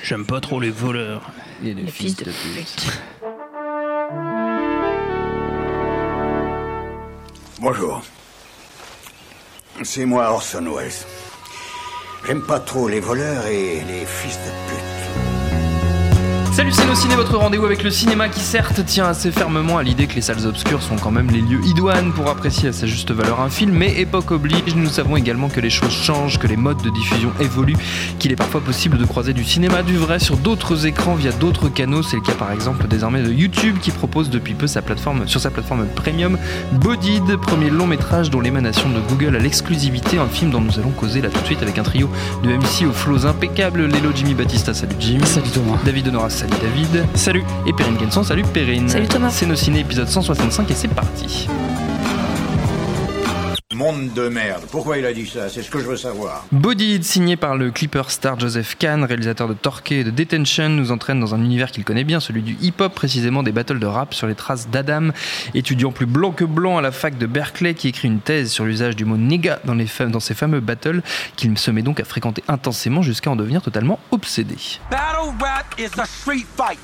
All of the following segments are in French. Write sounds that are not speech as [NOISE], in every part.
J'aime pas trop les voleurs. Et le, Le fils fils de de pute. Bonjour. C'est moi Orson Welles. J'aime pas trop les voleurs et les fils de pute. Salut c'est nos ciné, votre rendez-vous avec le cinéma qui certes tient assez fermement à l'idée que les salles obscures sont quand même les lieux idoines pour apprécier à sa juste valeur un film, mais époque oblige, nous savons également que les choses changent, que les modes de diffusion évoluent, qu'il est parfois possible de croiser du cinéma du vrai sur d'autres écrans via d'autres canaux, c'est le cas par exemple désormais de YouTube qui propose depuis peu sa plateforme, sur sa plateforme premium Bodied, premier long métrage dont l'émanation de Google a l'exclusivité, un film dont nous allons causer là tout de suite avec un trio de MC aux flots impeccables, Lélo Jimmy Batista, salut Jimmy. Salut Thomas. David Honora, salut David. Salut. Et Perrine Kenson, salut Perrine. Salut Thomas. C'est nos ciné épisode 165 et c'est parti. Monde de merde. Pourquoi il a dit ça? C'est ce que je veux savoir. Bodied, signé par le clipper star Joseph Kahn, réalisateur de Torquay et de Detention, nous entraîne dans un univers qu'il connaît bien, celui du hip-hop, précisément des battles de rap sur les traces d'Adam, étudiant plus blanc que blanc à la fac de Berkeley, qui écrit une thèse sur l'usage du mot nigga dans, les fam- dans ses fameux battles, qu'il se met donc à fréquenter intensément jusqu'à en devenir totalement obsédé. Battle rap is a street fight.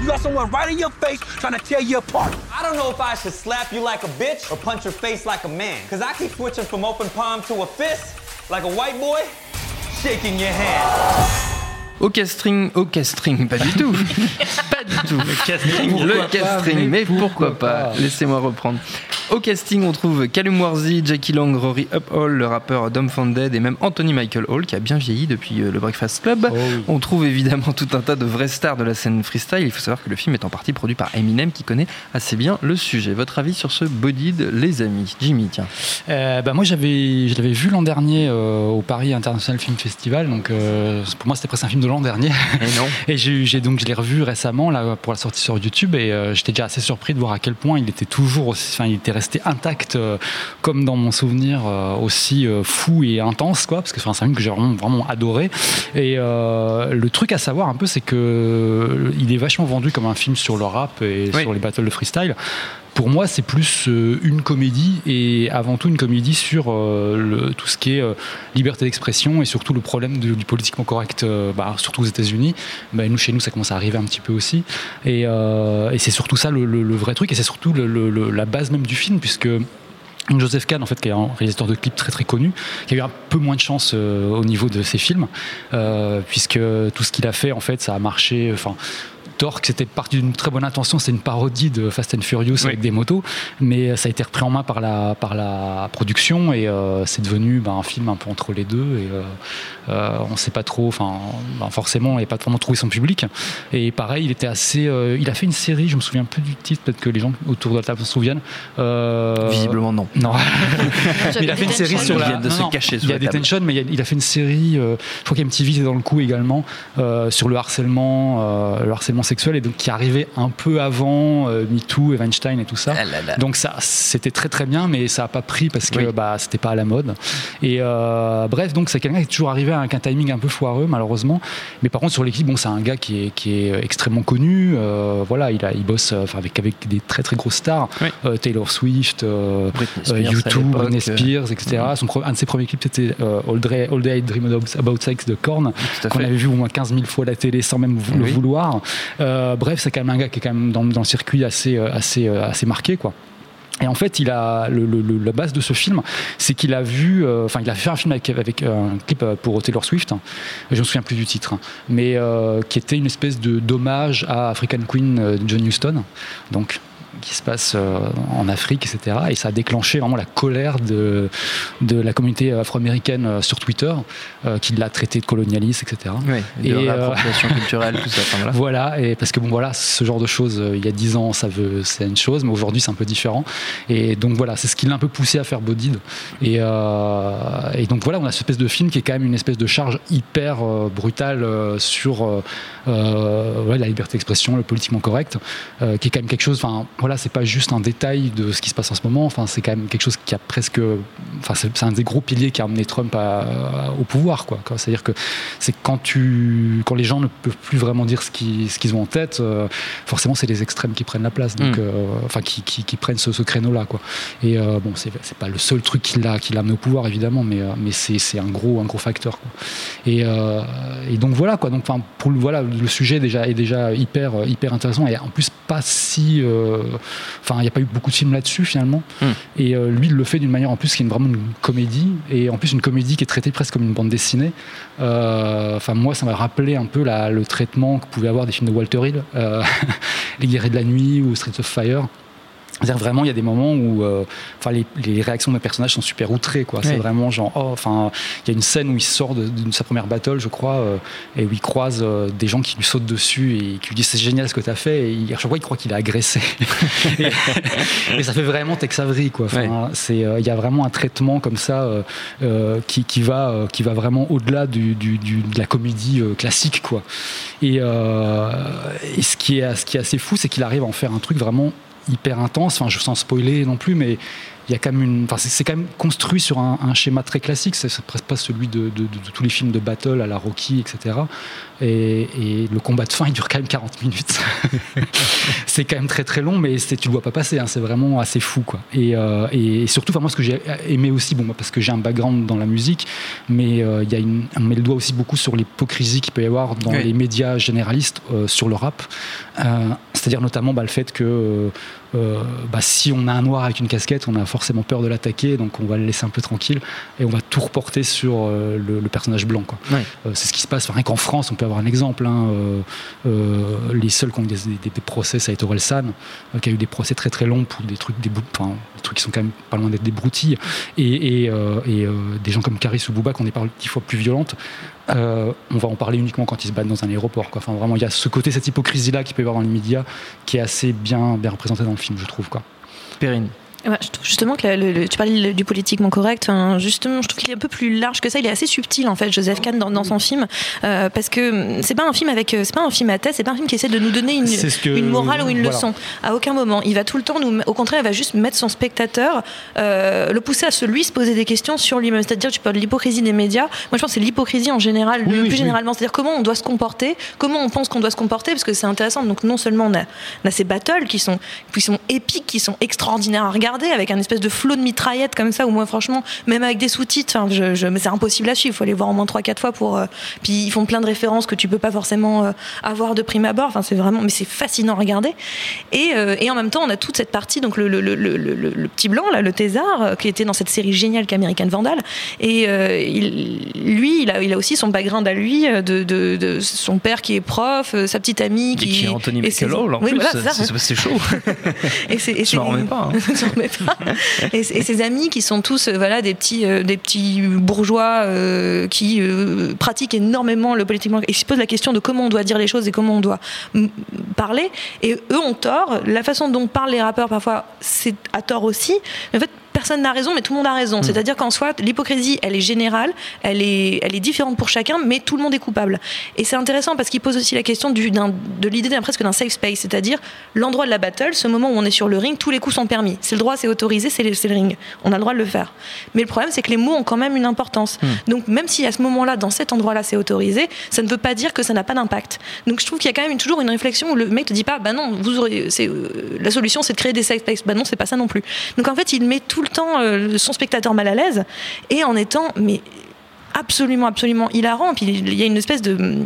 You got someone right in your face trying to tear you apart. I don't know if I should slap you like a bitch or punch your face like a man. Cause I keep switching from open palm to a fist, like a white boy, shaking your hand. Au casting, au casting, pas du tout. [LAUGHS] pas du tout. Le casting, le casting, mais pourquoi pas Laissez-moi reprendre. Au casting, on trouve Callum Worthy, Jackie Lang, Rory Uphall, le rappeur Dom et même Anthony Michael Hall qui a bien vieilli depuis euh, le Breakfast Club. On trouve évidemment tout un tas de vrais stars de la scène freestyle. Il faut savoir que le film est en partie produit par Eminem qui connaît assez bien le sujet. Votre avis sur ce Bodied, les amis Jimmy, tiens. Euh, bah moi j'avais je l'avais vu l'an dernier euh, au Paris International Film Festival donc euh, pour moi c'était presque un film de l'an dernier Et non. [LAUGHS] et j'ai j'ai donc je l'ai revu récemment là pour la sortie sur YouTube et euh, j'étais déjà assez surpris de voir à quel point il était toujours aussi enfin il était resté intact euh, comme dans mon souvenir euh, aussi fou et intense quoi parce que c'est un film que j'ai vraiment vraiment adoré et le truc à savoir un peu c'est que il est vachement vendu comme un film sur le rap et Oui. sur les battles de freestyle pour moi, c'est plus euh, une comédie et avant tout une comédie sur euh, tout ce qui est euh, liberté d'expression et surtout le problème du politiquement correct, bah, surtout aux États-Unis. Bah, nous, chez nous, ça commence à arriver un petit peu aussi. Et, c'est surtout ça le, vrai truc et c'est surtout la base même du film puisque. Joseph Kahn, en fait, qui est un réalisateur de clips très très connu, qui a eu un peu moins de chance au niveau de ses films, puisque tout ce qu'il a fait, en fait, ça a marché. Torque, c'était parti d'une très bonne intention, c'est une parodie de Fast and Furious avec des motos, mais ça a été repris en main par la, par la production et euh, c'est devenu ben, un film un peu entre les deux. Et euh, euh, on ne sait pas trop, enfin, ben, forcément, il n'a pas vraiment trouvé son public. Et pareil, il était assez. euh, il a fait une série, je me souviens plus du titre, peut-être que les gens autour de la table se souviennent. Euh, Visiblement non. Non. Mais [LAUGHS] il a fait une série sur la. de non, se non, cacher Il y a table. Detention, mais il, y a- il a fait une série. euh, je crois qu'MTV était dans le coup également euh, sur le harcèlement, euh, le harcèlement et donc qui arrivait un peu avant euh, MeToo, et Weinstein et tout ça. Ah là là. Donc ça, c'était très très bien, mais ça a pas pris parce que Oui. bah c'était pas à la mode. Et euh, bref, donc c'est quelqu'un qui est toujours arrivé avec un timing un peu foireux malheureusement. Mais par contre sur l'équipe, bon, c'est un gars qui est qui est extrêmement connu. euh, voilà, il a il bosse euh, avec avec des très très grosses stars, Oui. Euh, Taylor Swift. euh, euh, YouTube, Britney euh, Spears, etc. Son un de ses premiers clips, c'était euh, All, Day, All Day I Dream About, Sex de Korn, qu'on avait vu au moins 15 000 fois à la télé sans même le Oui. vouloir. Euh, bref, c'est quand même un gars qui est quand même dans, dans le circuit assez, euh, assez, euh, assez marqué, quoi. Et en fait, il a la base de ce film, c'est qu'il a vu, enfin, il a fait un film avec, avec un clip pour Taylor Swift. Je me souviens plus du titre, hein, mais qui était une espèce de d'hommage à African Queen John Huston, donc qui se passe euh, en Afrique, etc. Et ça a déclenché vraiment la colère de, de la communauté afro-américaine euh, sur Twitter, euh, qui l'a traité de colonialiste, etc. Oui, de Et, euh, [LAUGHS] culturelle, tout ça. Voilà. Voilà, et parce que bon voilà, ce genre de choses, il y a 10 ans, ça veut, c'est une chose, mais aujourd'hui c'est un peu différent. Et donc voilà, c'est ce qui l'a un peu poussé à faire Bodied. Et, euh, et donc voilà, on a cette espèce de film qui est quand même une espèce de charge hyper brutale sur ouais, la liberté d'expression, le politiquement correct, qui est quand même quelque chose. Enfin, voilà, c'est pas juste un détail de ce qui se passe en ce moment. Enfin, c'est quand même quelque chose qui a presque, enfin, c'est un des gros piliers qui a amené Trump au pouvoir, quoi. C'est-à-dire que c'est quand tu, quand les gens ne peuvent plus vraiment dire ce qu'ils, ce qu'ils ont en tête, euh, forcément, c'est les extrêmes qui prennent la place, donc, mm. euh, enfin, qui, qui, prennent ce, ce créneau-là, quoi. Et euh, bon, c'est, c'est pas le seul truc qui l'a, qui l'a amené au pouvoir, évidemment, mais, mais c'est, c'est un gros, un gros facteur, quoi. Et, et donc voilà, quoi. Donc, enfin, pour voilà, le sujet déjà est déjà hyper, hyper intéressant et en plus pas si Enfin, il n'y a pas eu beaucoup de films là-dessus finalement. Hmm. Et euh, lui, il le fait d'une manière en plus qui est vraiment une comédie, et en plus une comédie qui est traitée presque comme une bande dessinée. Euh, enfin, moi, ça m'a rappelé un peu le traitement que pouvaient avoir des films de Walter Hill, euh, [LAUGHS] Les Guerriers de la Nuit ou Streets of Fire. C'est-à-dire vraiment, il y a des moments où, euh, enfin, les, les, réactions de mes personnages sont super outrées, quoi. C'est vraiment genre, oh, enfin, il y a une scène où il sort de, sa première battle, je crois, euh, et où il croise euh, des gens qui lui sautent dessus et qui lui disent c'est génial ce que tu as fait, et il, à chaque fois il croit qu'il est agressé. [LAUGHS] [LAUGHS] et, ça fait vraiment Tex Avery, quoi. Enfin, c'est, il y a vraiment un traitement comme ça qui, qui, va, qui va vraiment au-delà du, du, de la comédie classique, quoi. Et, et ce qui est, ce qui est assez fou, c'est qu'il arrive à en faire un truc vraiment hyper intense. Enfin, je sens spoiler non plus, mais il y a quand même une. Enfin, c'est quand même construit sur un, schéma très classique. C'est presque pas celui de, tous les films de battle à la Rocky, etc. Et, le combat de fin, il dure quand même 40 minutes. [LAUGHS] c'est quand même très très long, mais tu le vois pas passer. Hein. c'est vraiment assez fou, quoi. Et, euh, et surtout, moi, ce que j'ai aimé aussi, bon, parce que j'ai un background dans la musique, mais euh, il y a une, on met le doigt aussi beaucoup sur l'hypocrisie qu'il peut y avoir dans les médias généralistes euh, sur le rap. C'est-à-dire notamment bah, le fait que bah, si on a un noir avec une casquette, on a forcément peur de l'attaquer, donc on va le laisser un peu tranquille et on va tout reporter sur le, personnage blanc. c'est ce qui se passe. Rien qu'en France, on peut avoir un exemple. Hein, euh, euh, les seuls qui ont eu des, procès, ça a été Orelsan, euh, qui a eu des procès très très longs pour des trucs, des, enfin, des trucs qui sont quand même pas loin d'être des broutilles. Et, et, des gens comme Caris ou Bouba, qui ont des paroles dix fois plus violentes. on va en parler uniquement quand ils se battent dans un aéroport. Quoi. Enfin, vraiment, il y a ce côté, cette hypocrisie-là qui peut y avoir dans les médias, qui est assez bien, bien représentée dans le film, je trouve. Quoi. Je trouve justement que tu parlais du politiquement correct. justement, je trouve qu'il est un peu plus large que ça. Il est assez subtil en fait, Joseph Kahn dans, son film, euh, parce que c'est pas un film avec, c'est pas un film à tête, c'est pas un film qui essaie de nous donner une, une morale ou une leçon. À aucun moment, il va tout le temps nous, au contraire, il va juste mettre son spectateur, euh, le pousser à se lui se poser des questions sur lui-même. C'est-à-dire, tu parles de l'hypocrisie des médias. Moi, je pense que c'est l'hypocrisie en général, plus généralement. C'est-à-dire comment on doit se comporter, comment on pense qu'on doit se comporter, parce que c'est intéressant. Donc non seulement on a, on a ces battles qui sont, qui sont épiques, qui sont extraordinaires à regarder, avec un espèce de flot de mitraillettes comme ça, ou moi franchement, même avec des sous-titres, je, je, c'est impossible à suivre, il faut aller voir au moins 3-4 fois pour... Euh, puis ils font plein de références que tu peux pas forcément euh, avoir de prime abord, enfin c'est vraiment... Mais c'est fascinant à regarder. Et, euh, et, en même temps, on a toute cette partie, donc le, le, le, le petit blanc, là, le thésard, qui était dans cette série géniale qu'American Vandal. Et il, lui, il a, il a aussi son background à lui, de, de, de son père qui est prof, sa petite amie qui... Et qui est Anthony Michael en plus, c'est chaud. [LAUGHS] et c'est, je m'en remets pas. Hein. [LAUGHS] [LAUGHS] et, ses amis qui sont tous euh, voilà des petits euh, des petits bourgeois euh, qui pratiquent énormément le politiquement et se posent la question de comment on doit dire les choses et comment on doit parler. Et eux ont tort. La façon dont parlent les rappeurs parfois c'est à tort aussi. En fait personne n'a raison, mais tout le monde a raison. Hmm. C'est-à-dire qu'en soi, l'hypocrisie, elle est générale, elle est, elle est différente pour chacun, mais tout le monde est coupable. Et c'est intéressant parce qu'il pose aussi la question du, de l'idée presque d'un safe space, c'est-à-dire l'endroit de la battle, ce moment où on est sur le ring, tous les coups sont permis. C'est le droit, c'est autorisé, c'est le, le, ring. On a le droit de le faire. Mais le problème, c'est que les mots ont quand même une importance. Hmm. Donc même si à ce moment-là, dans cet endroit-là, c'est autorisé, ça ne veut pas dire que ça n'a pas d'impact. Donc je trouve qu'il y a quand même toujours une réflexion où le mec te dit pas, bah non, vous aurez, euh, la solution, c'est de créer des safe spaces. Bah non, c'est pas ça non plus. Donc en fait, il met tout le temps euh, son spectateur mal à l'aise et en étant mais absolument, absolument hilarant. Puis il y a une espèce de, Moi,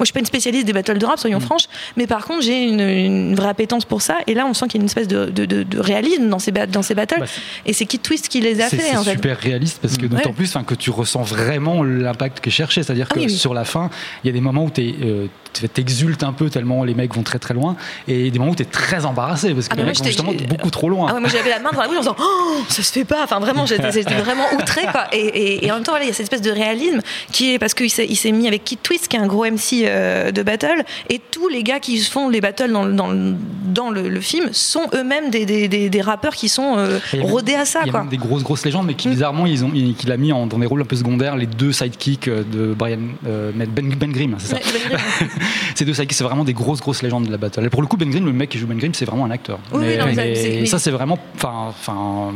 je suis pas une spécialiste des battles de rap, soyons mm. franches, mais par contre, j'ai une, vraie appétence pour ça. Et là, on sent qu'il y a une espèce de, de, réalisme dans ces, dans ces battles. Bah, et c'est Kid Twist qui les a fait. C'est super réaliste parce que d'autant plus que tu ressens vraiment l'impact que cherché. C'est-à-dire ah que sur la fin, il y a des moments où tu. Euh, t'exultes un peu tellement les mecs vont très très loin et des moments où tu es très embarrassé parce que ah, les mecs vont justement beaucoup trop loin. Ah moi j'avais la main dans la bouche en disant oh, ça se fait pas enfin vraiment j'étais vraiment outré quoi et, et, en même temps il y a cette espèce de réalisme qui est parce qu'il s'est mis avec Kid Twist, qui est un gros MC de battle, et tous les gars qui font les battles dans, dans, dans le, film sont eux-mêmes des, des, des, rappeurs qui sont rodés à ça. Il y a quoi. des grosses grosses légendes, mais qui mm. bizarrement ils ont, qu'il a mis en, dans des rôles un peu secondaires les deux sidekicks de Brian Ben, ben Grimm, c'est ça. ben [LAUGHS] Ces deux sidekicks, c'est vraiment des grosses grosses légendes de la battle. Et pour le coup, Ben Grimm, le mec qui joue Ben Grimm, c'est vraiment un acteur. mais, ça, c'est vraiment, enfin,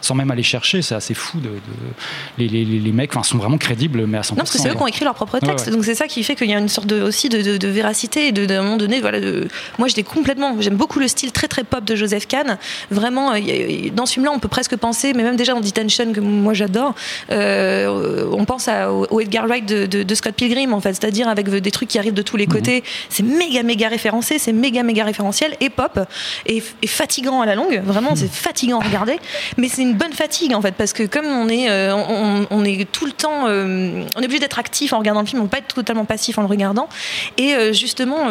sans même aller chercher, c'est assez fou de, les, les, les, mecs, sont vraiment crédibles, mais à 100%. Non, parce que c'est eux qui ont écrit leur propre texte, donc c'est ça qui fait qu'il y a une sorte de, aussi de, véracité et de, un moment donné, voilà, de... moi j'étais complètement, j'aime beaucoup le style très très pop de Joseph Kahn. Vraiment, dans ce film-là, on peut presque penser, mais même déjà dans Detention que moi j'adore, euh, on pense à, au Edgar Wright de, Scott Pilgrim en fait, c'est-à-dire avec des trucs qui arrivent de tous les mhm. côtés. C'est méga méga référencé, c'est méga méga référentiel et pop et, fatigant à la longue. Vraiment, [LAUGHS] c'est fatigant à regarder, mais c'est une bonne fatigue en fait parce que comme on est, euh, on, est tout le temps, euh, on est obligé d'être actif en regardant le film, on peut pas être totalement passif en le regardant. Et euh, justement,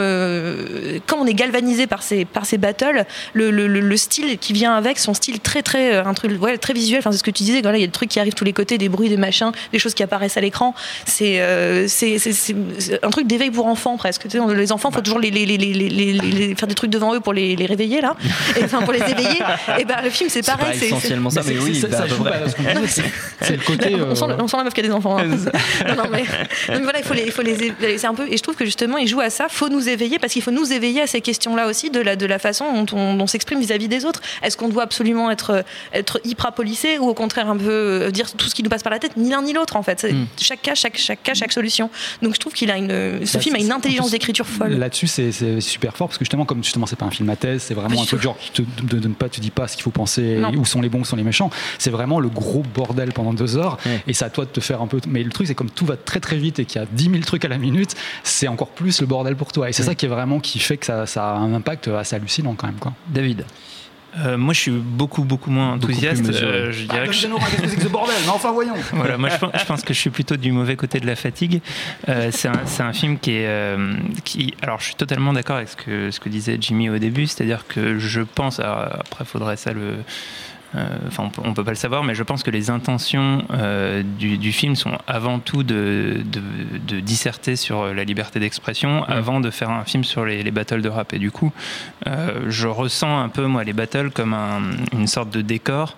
quand on est galvanisé par ces par ces battles, le, le, style qui vient avec, son style très très un truc ouais, très visuel. Enfin, c'est ce que tu disais. Voilà, il y a des trucs qui arrivent tous les côtés, des bruits, des machins, des choses qui apparaissent à l'écran. C'est c'est un truc d'éveil pour enfants presque. les enfants, faut toujours les, les, les, les, faire des trucs devant eux pour les, réveiller là, et, enfin pour les éveiller. Et ben le film c'est pareil. C'est essentiellement ça, mais oui, ça, joue pas C'est le côté. [LAUGHS] On sent, on sent la meuf qui a des enfants. Hein. [LAUGHS] non, mais, voilà, il faut les, il faut les, c'est un peu. Et je trouve que justement, il joue à ça. Faut nous éveiller parce qu'il faut nous éveiller à ces questions-là aussi de la de la façon dont on, s'exprime vis-à-vis des autres. Est-ce qu'on doit absolument être être hyper policé ou au contraire un peu euh, dire tout ce qui nous passe par la tête, ni l'un ni l'autre en fait? Hmm. Chaque cas, chaque chaque cas, chaque solution. Donc je trouve qu'il a une. Ce bah, film a une intelligence d'écriture folle. Là-dessus, c'est super fort parce que justement, comme justement, c'est pas un film à thèse, c'est vraiment un truc genre te donne pas, tu dis pas ce qu'il faut penser, où sont les bons, où sont les méchants. C'est vraiment le gros bordel pendant deux heures et à toi de te faire un peu. Mais le truc, c'est comme tout va très très vite et qu'il y a 10 000 trucs à la minute, c'est encore plus le bordel pour toi. Et c'est ça qui est vraiment qui fait que ça, ça, a un impact assez hallucinant quand même. Quoi. David. Euh, moi, je suis beaucoup, beaucoup moins enthousiaste. Euh, je dirais ah, que je... bordel, mais enfin voyons. [LAUGHS] Voilà, moi, je pense, que je suis plutôt du mauvais côté de la fatigue. Euh, c'est un, un, film qui est, qui, alors, je suis totalement d'accord avec ce que, ce que disait Jimmy au début, c'est-à-dire que je pense, après, faudrait ça le euh, enfin, on ne peut pas le savoir, mais je pense que les intentions euh, du, film sont avant tout de, disserter sur la liberté d'expression avant de faire un film sur les, battles de rap. Et du coup, euh, je ressens un peu, moi, les battles comme une sorte de décor.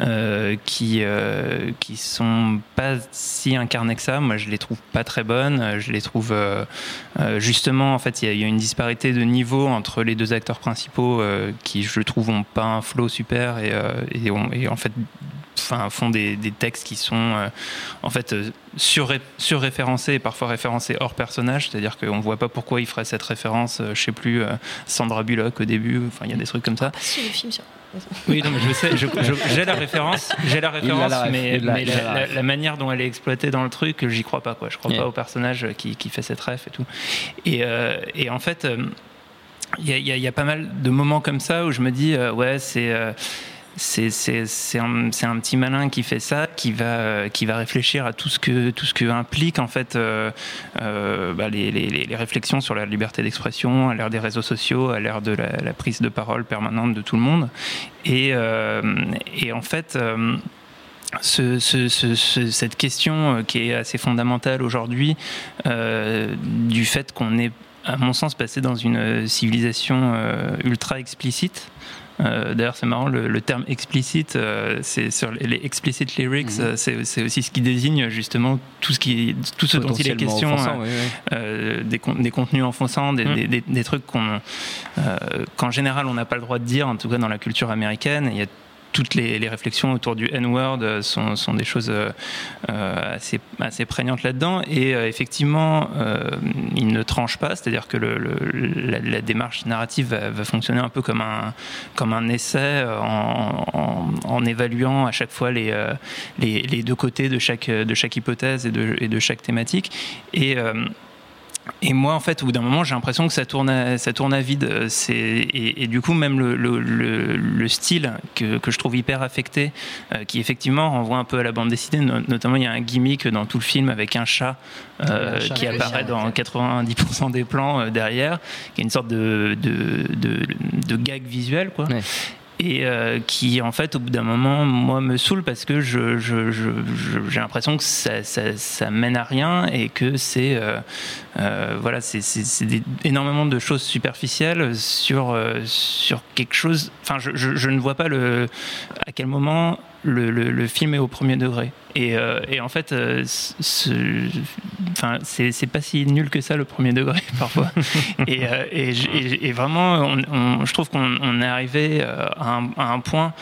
Euh, qui euh, qui sont pas si incarnées que ça. Moi, je les trouve pas très bonnes. Je les trouve euh, justement, en fait, il y, a une disparité de niveau entre les deux acteurs principaux qui, je trouve, ont pas un flow super et, en fait Enfin, font des, des, textes qui sont en fait sur, surréférencés et parfois référencés hors personnage, c'est-à-dire qu'on ne voit pas pourquoi il ferait cette référence, je sais plus, Sandra Bullock au début, enfin il y a des trucs comme ça. Ah, si, le film sur oui, non, mais je sais, j'ai la référence, j'ai la référence, mais, la, manière dont elle est exploitée dans le truc, j'y crois pas, quoi. Je crois pas au personnage qui, qui, fait cette ref et tout. Et, euh, et en fait, euh, il y, y, a pas mal de moments comme ça où je me dis, euh, ouais, c'est c'est un, petit malin qui fait ça, qui va, réfléchir à tout ce que, tout ce que implique en fait euh, euh, bah, les, réflexions sur la liberté d'expression à l'ère des réseaux sociaux, à l'ère de la, prise de parole permanente de tout le monde. Et, euh, en fait. Ce, ce, cette question qui est assez fondamentale aujourd'hui du fait qu'on est, à mon sens, passé dans une civilisation ultra explicite. Euh, d'ailleurs, c'est marrant, le, terme explicite, euh, c'est sur les explicit lyrics, mhm. euh, c'est aussi ce qui désigne justement tout ce, qui, tout ce dont il est question, Des, des, contenus enfonçants, des, mhm. des, des trucs qu'en général on n'a pas le droit de dire, en tout cas dans la culture américaine. Il y a toutes les, réflexions autour du N-word sont, sont, des choses euh, assez, assez, prégnantes là-dedans. Et euh, effectivement, euh, il ne tranche pas, c'est-à-dire que la, démarche narrative va, fonctionner un peu comme un, essai en, évaluant à chaque fois les, deux côtés de chaque, de chaque hypothèse et de, et de chaque thématique. Et et moi, en fait, au bout d'un moment, j'ai l'impression que ça tourne à, ça tourne à vide. Et, et, du coup, même le, le, le, style que, que, je trouve hyper affecté, euh, qui effectivement renvoie un peu à la bande dessinée, notamment il y a un gimmick dans tout le film avec un chat, euh, qui apparaît dans 90% des plans euh, derrière, qui est une sorte de, de, de, de, gag visuel. Quoi. Et qui en fait au bout d'un moment moi me saoule parce que je, j'ai l'impression que ça, mène à rien et que c'est voilà c'est, énormément de choses superficielles sur sur quelque chose. Enfin je, je, ne vois pas le à quel moment le, film est au premier degré. Et, euh, en fait, euh, c'est pas si nul que ça le premier degré [LAUGHS] parfois. et, euh, vraiment, je trouve qu'on est arrivé un, à un point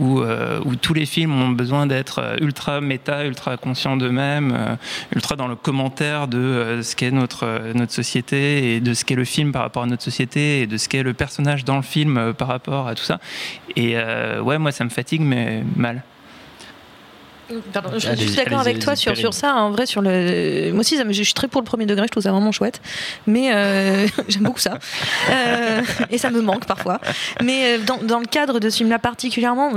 où, où, tous les films ont besoin d'être ultra méta, ultra conscients d'eux-mêmes, ultra dans le commentaire de ce qu'est notre, notre société et de ce qu'est le film par rapport à notre société et de ce qu'est le personnage dans le film par rapport à tout ça. Et ouais, moi ça me fatigue, mais mal je, suis d'accord avec toi sur, sur ça. En vrai, sur le, moi aussi, je suis très pour le premier degré. Je trouve ça vraiment chouette. Mais euh, [LAUGHS] j'aime beaucoup ça. Euh, et ça me manque parfois. Mais euh, dans, dans le cadre de ce film-là particulièrement,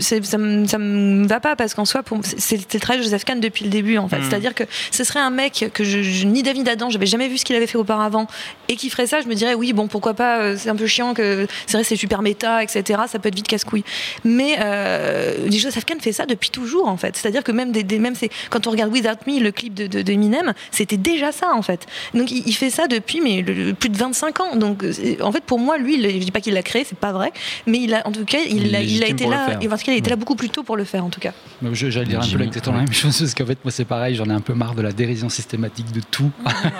ça, me, ça me va pas parce qu'en soi, c'est le travail de Joseph Kahn depuis le début. En fait, hmm. c'est-à-dire que ce serait un mec que je, ni David Adam, j'avais jamais vu ce qu'il avait fait auparavant, et qui ferait ça, je me dirais oui, bon, pourquoi pas. C'est un peu chiant que c'est vrai, c'est super méta, etc. Ça peut être vite casse-couille. Mais Joseph Kahn fait ça depuis toujours en fait. C'est-à-dire que même, des, même quand on regarde Without Me, le clip de, de, Eminem, c'était déjà ça en fait. Donc il, fait ça depuis mais plus de 25 ans. Donc en fait pour moi lui, je dis pas qu'il l'a créé, c'est pas vrai, mais il a en tout cas il, a, il a été là, il a été là beaucoup plus tôt pour le faire en tout cas. J'allais dire un peu exactement la même chose parce qu'en fait moi c'est pareil, j'en ai un peu marre de la dérision systématique de tout.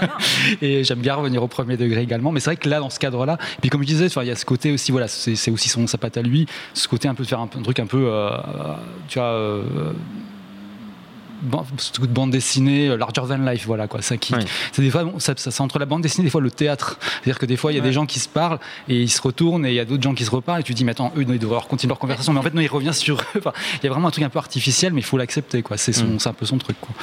[LAUGHS] et j'aime bien revenir au premier degré également, mais c'est vrai que là dans ce cadre-là, puis comme je disais, il y a ce côté aussi voilà, c'est aussi son sa patte à lui, ce côté un peu de faire un, truc un peu, euh, tu vois. Euh, 嗯。De bande dessinée euh, larger than life voilà quoi ça qui c'est des fois ça, ça, entre la bande dessinée des fois le théâtre. C'est à dire que des fois il y a des gens qui se parlent et ils se retournent et il y a d'autres gens qui se reparlent et tu dis mais attends eux ils devraient continuer leur conversation. Mais en fait non il revient sur eux. Enfin, il y a vraiment un truc un peu artificiel mais il faut l'accepter quoi. C'est son c'est un peu son truc quoi.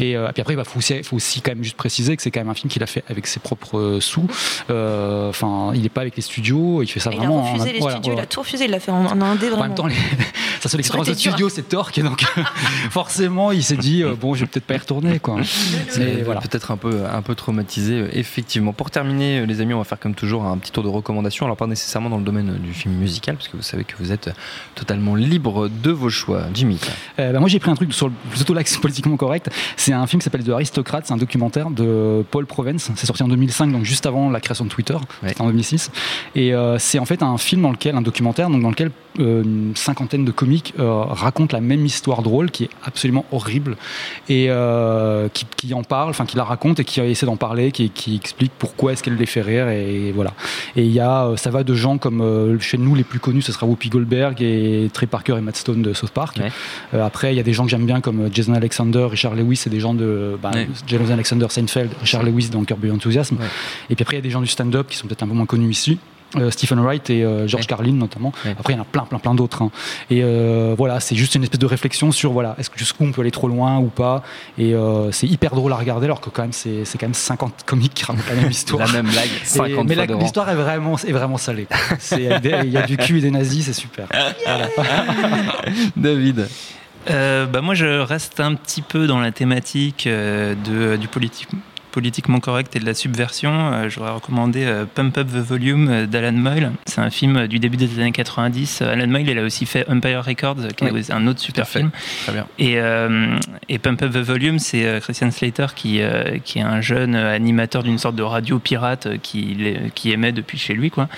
Et euh, puis après il bah, faut aussi faut aussi quand même juste préciser que c'est quand même un film qu'il a fait avec ses propres euh, sous. Enfin il n'est pas avec les studios il fait ça vraiment il a refusé les studios il a tout refusé il l'a fait en, en indé vraiment. en même temps les... [LAUGHS] sa seule expérience de studio c'est Torque donc [LAUGHS] forcément il s'est dit euh, bon, je vais peut-être pas y retourner, quoi. [LAUGHS] voilà. Peut-être un peu, un peu traumatisé, euh, effectivement. Pour terminer, euh, les amis, on va faire comme toujours un petit tour de recommandations. Alors pas nécessairement dans le domaine du film musical, parce que vous savez que vous êtes totalement libre de vos choix. Jimmy. Bah, moi, j'ai pris un truc sur le, plutôt l'axe [LAUGHS] politiquement correct. C'est un film qui s'appelle The Aristocrate. C'est un documentaire de Paul Provence. C'est sorti en 2005, donc juste avant la création de Twitter, en 2006. Et c'est en fait un film dans lequel, un documentaire, donc dans lequel une cinquantaine de comiques racontent la même histoire drôle qui est absolument horrible et euh, qui, en parle, enfin qui la raconte et qui essaie d'en parler, qui, explique pourquoi est-ce qu'elle les fait rire et voilà. Et il y a, euh, ça va de gens comme euh, chez nous les plus connus, ce sera Whoopi Goldberg et Trey Parker et Matt Stone de South Park. après, il y a des gens que j'aime bien comme Jason Alexander, Richard Lewis, et des gens de bah, Jason Alexander, Seinfeld, Richard Lewis dans Curb Your Enthusiasm. Et puis après, il y a des gens du stand-up qui sont peut-être un peu moins connus ici. Euh, Stephen Wright et euh, George Carlin notamment. Après, il y en a plein, plein, plein d'autres. Hein. Et euh, voilà, c'est juste une espèce de réflexion sur voilà, est-ce que jusqu'où on peut aller trop loin ou pas? Et c'est hyper drôle à regarder, alors que quand même c'est, quand même 50 comiques qui racontent la même histoire. la même blague. 50 mais l'histoire est vraiment, est vraiment salée. Il y a du cul et des nazis, c'est super. [LAUGHS] David. bah moi, je reste un petit peu dans la thématique de, du politique politiquement correct et de la subversion, euh, j'aurais recommandé euh, Pump Up the Volume euh, d'Alan Moyle. C'est un film du début des années 90. Alan Moyle, il a aussi fait Empire Records, qui est un autre super film. Très bien. Et, et, Pump Up the Volume, c'est Christian Slater qui, qui est un jeune animateur d'une sorte de radio pirate qui, qui émet depuis chez lui, quoi.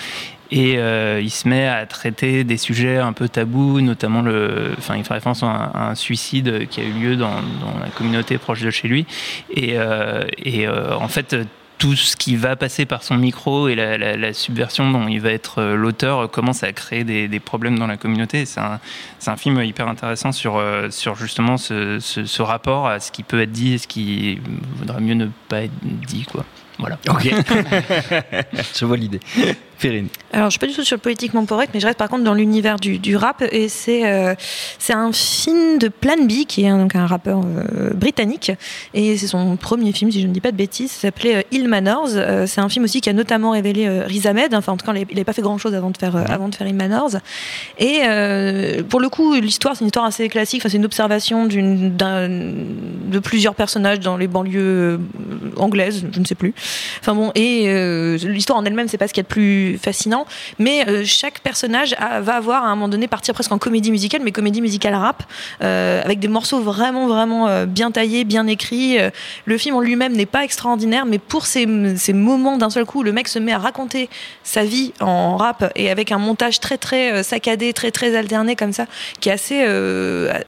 Et euh, il se met à traiter des sujets un peu tabous, notamment le, enfin, il fait référence à un, suicide qui a eu lieu dans, dans, la communauté proche de chez lui. Et, euh, et euh, en fait, tout ce qui va passer par son micro et la, la, la subversion dont il va être l'auteur commence à créer des, des, problèmes dans la communauté. C'est un, un, film hyper intéressant sur, sur justement ce, ce, ce, rapport à ce qui peut être dit et ce qui vaudrait mieux ne pas être dit. Quoi. Voilà. Ok. [LAUGHS] je vois l'idée. Férine. Alors, je suis pas du tout sur le politiquement correct, mais je reste par contre dans l'univers du, du, rap. Et c'est euh, c'est un film de Plan B, qui est un, donc un rappeur euh, britannique. Et c'est son premier film, si je ne dis pas de bêtises. Ça s'appelait euh, Ill Manners. c'est un film aussi qui a notamment révélé Riz Ahmed. Enfin, en tout cas, il n'avait pas fait grand chose avant de faire, avant de faire Ill Manners. Et pour le coup, l'histoire, c'est une histoire assez classique. Enfin, c'est une observation d'une de plusieurs personnages dans les banlieues anglaises, je ne sais plus. Enfin bon, et l'histoire en elle-même, c'est pas ce qu'il y a de plus fascinant, mais chaque personnage va avoir à un moment donné partir presque en comédie musicale, mais comédie musicale rap, avec des morceaux vraiment, vraiment bien taillés, bien écrits. Le film en lui-même n'est pas extraordinaire, mais pour ces, ces moments d'un seul coup, le mec se met à raconter sa vie en rap et avec un montage très, très saccadé, très, très alterné comme ça, qui est assez,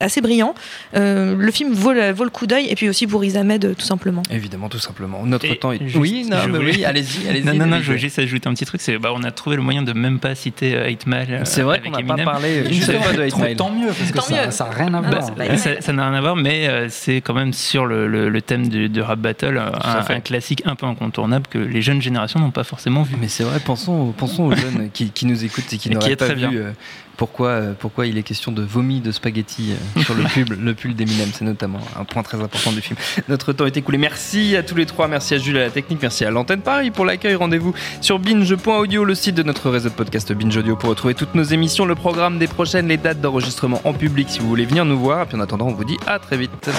assez brillant. le film vaut le, vaut le coup d'œil, et puis aussi pour Isamed, tout simplement. Évidemment, tout simplement. Notre temps est. oui, non, mais oui, allez-y, allez-y. Non, non, non, je vais juste ajouter un petit truc. C'est, bah, on a trouvé le moyen de même pas citer 8 euh, Mile. C'est vrai qu'on n'a pas parlé une seule fois de 8 Mile. Tant mieux, parce que ça n'a rien à voir. Bah, ça n'a rien à voir, mais euh, c'est quand même sur le, thème du, rap battle, un, classique un peu incontournable que les jeunes générations n'ont pas forcément vu. Mais c'est vrai, pensons, pensons aux jeunes qui, nous écoutent et qui n'auraient pas vu euh, pourquoi, euh, pourquoi il est question de vomi de spaghetti euh, [LAUGHS] sur le pull, le pull d'Eminem. C'est notamment un point très important du film. Notre temps est écoulé. Merci à tous les trois. Merci à Jules à la technique. Merci à l'antenne Paris pour l'accueil. Rendez-vous sur binge.audio, le site de notre réseau de podcast Binge Audio pour retrouver toutes nos émissions, le programme des prochaines, les dates d'enregistrement en public si vous voulez venir nous voir. Et puis en attendant, on vous dit à très vite.